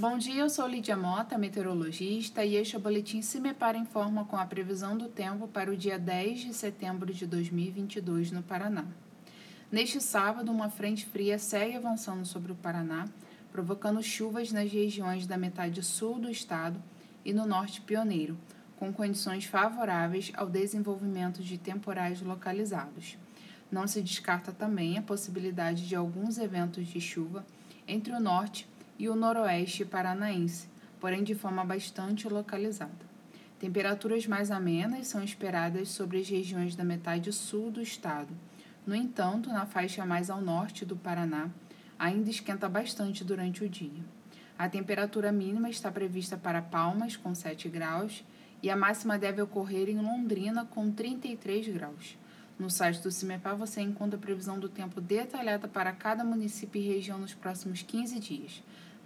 Bom dia, eu sou Lídia Mota, meteorologista, e este é o Boletim Cimepar Informa com a previsão do tempo para o dia 10 de setembro de 2022 no Paraná. Neste sábado, uma frente fria segue avançando sobre o Paraná, provocando chuvas nas regiões da metade sul do estado e no norte pioneiro, com condições favoráveis ao desenvolvimento de temporais localizados. Não se descarta também a possibilidade de alguns eventos de chuva entre o norte e o noroeste paranaense, porém de forma bastante localizada. Temperaturas mais amenas são esperadas sobre as regiões da metade sul do estado. No entanto, na faixa mais ao norte do Paraná, ainda esquenta bastante durante o dia. A temperatura mínima está prevista para Palmas, com 7 graus, e a máxima deve ocorrer em Londrina, com 33 graus. No site do CIMEPAR você encontra a previsão do tempo detalhada para cada município e região nos próximos 15 dias